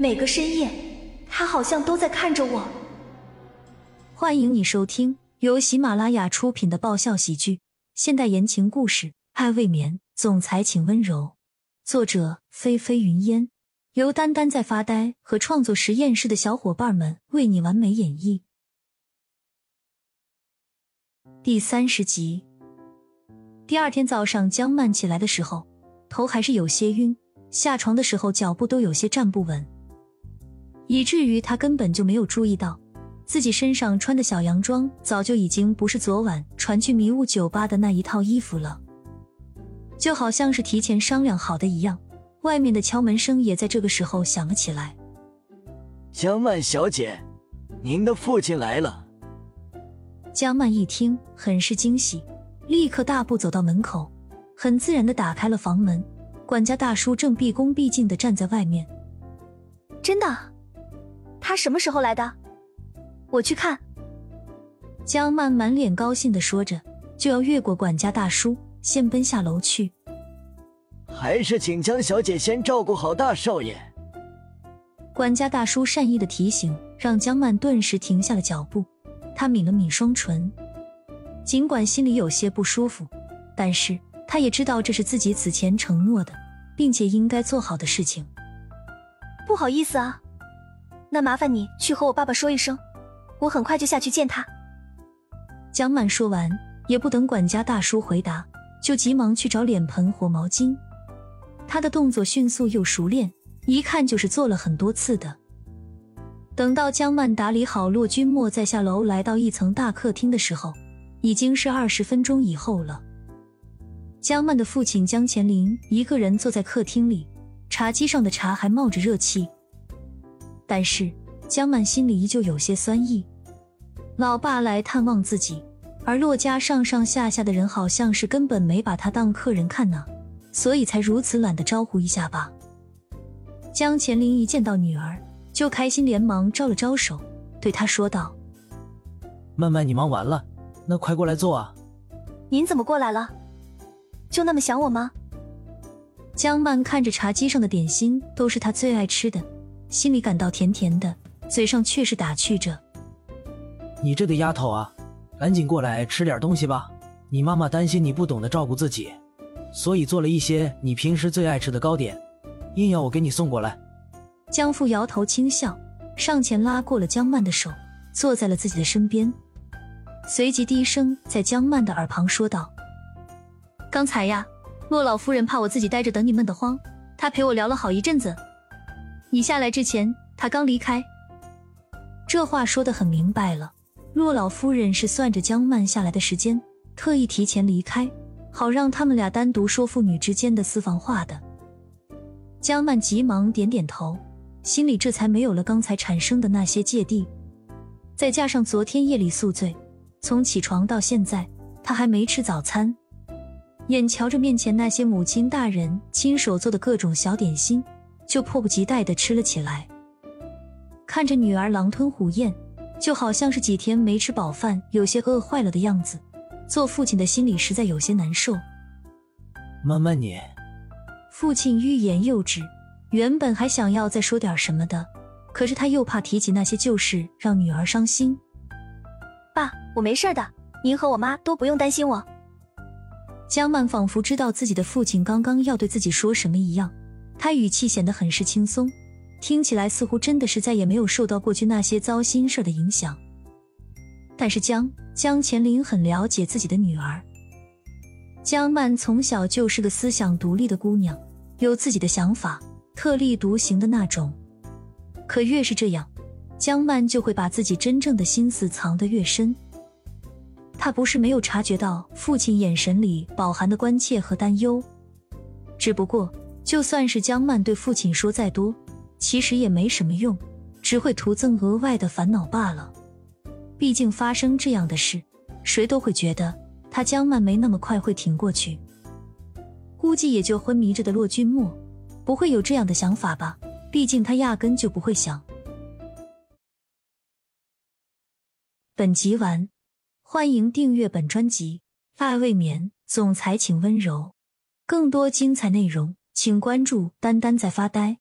每个深夜，他好像都在看着我。欢迎你收听由喜马拉雅出品的爆笑喜剧、现代言情故事《爱未眠》，总裁请温柔。作者：菲菲云烟，由丹丹在发呆和创作实验室的小伙伴们为你完美演绎。第三十集。第二天早上，江曼起来的时候，头还是有些晕，下床的时候脚步都有些站不稳，以至于他根本就没有注意到自己身上穿的小洋装早就已经不是昨晚传去迷雾酒吧的那一套衣服了，就好像是提前商量好的一样。外面的敲门声也在这个时候响了起来。江曼小姐，您的父亲来了。江曼一听，很是惊喜。立刻大步走到门口，很自然的打开了房门。管家大叔正毕恭毕敬的站在外面。真的？他什么时候来的？我去看。江曼满脸高兴的说着，就要越过管家大叔，先奔下楼去。还是请江小姐先照顾好大少爷。管家大叔善意的提醒，让江曼顿时停下了脚步。她抿了抿双唇。尽管心里有些不舒服，但是她也知道这是自己此前承诺的，并且应该做好的事情。不好意思啊，那麻烦你去和我爸爸说一声，我很快就下去见他。江曼说完，也不等管家大叔回答，就急忙去找脸盆和毛巾。他的动作迅速又熟练，一看就是做了很多次的。等到江曼打理好骆君莫，再下楼来到一层大客厅的时候。已经是二十分钟以后了。江曼的父亲江乾林一个人坐在客厅里，茶几上的茶还冒着热气。但是江曼心里依旧有些酸意。老爸来探望自己，而洛家上上下下的人好像是根本没把他当客人看呢，所以才如此懒得招呼一下吧。江乾林一见到女儿，就开心，连忙招了招手，对她说道：“曼曼，你忙完了。”那快过来坐啊！您怎么过来了？就那么想我吗？江曼看着茶几上的点心，都是她最爱吃的，心里感到甜甜的，嘴上却是打趣着：“你这个丫头啊，赶紧过来吃点东西吧。你妈妈担心你不懂得照顾自己，所以做了一些你平时最爱吃的糕点，硬要我给你送过来。”江父摇头轻笑，上前拉过了江曼的手，坐在了自己的身边。随即低声在江曼的耳旁说道：“刚才呀，骆老夫人怕我自己待着等你闷得慌，她陪我聊了好一阵子。你下来之前，他刚离开。这话说的很明白了，若老夫人是算着江曼下来的时间，特意提前离开，好让他们俩单独说父女之间的私房话的。”江曼急忙点点头，心里这才没有了刚才产生的那些芥蒂，再加上昨天夜里宿醉。从起床到现在，他还没吃早餐，眼瞧着面前那些母亲大人亲手做的各种小点心，就迫不及待的吃了起来。看着女儿狼吞虎咽，就好像是几天没吃饱饭，有些饿坏了的样子，做父亲的心里实在有些难受。妈妈，你……父亲欲言又止，原本还想要再说点什么的，可是他又怕提起那些旧事让女儿伤心。爸，我没事的，您和我妈都不用担心我。江曼仿佛知道自己的父亲刚刚要对自己说什么一样，他语气显得很是轻松，听起来似乎真的是再也没有受到过去那些糟心事的影响。但是江江乾林很了解自己的女儿，江曼从小就是个思想独立的姑娘，有自己的想法，特立独行的那种。可越是这样。江曼就会把自己真正的心思藏得越深。他不是没有察觉到父亲眼神里饱含的关切和担忧，只不过就算是江曼对父亲说再多，其实也没什么用，只会徒增额外的烦恼罢了。毕竟发生这样的事，谁都会觉得他江曼没那么快会挺过去。估计也就昏迷着的骆君墨不会有这样的想法吧？毕竟他压根就不会想。本集完，欢迎订阅本专辑《爱未眠》，总裁请温柔。更多精彩内容，请关注“丹丹在发呆”。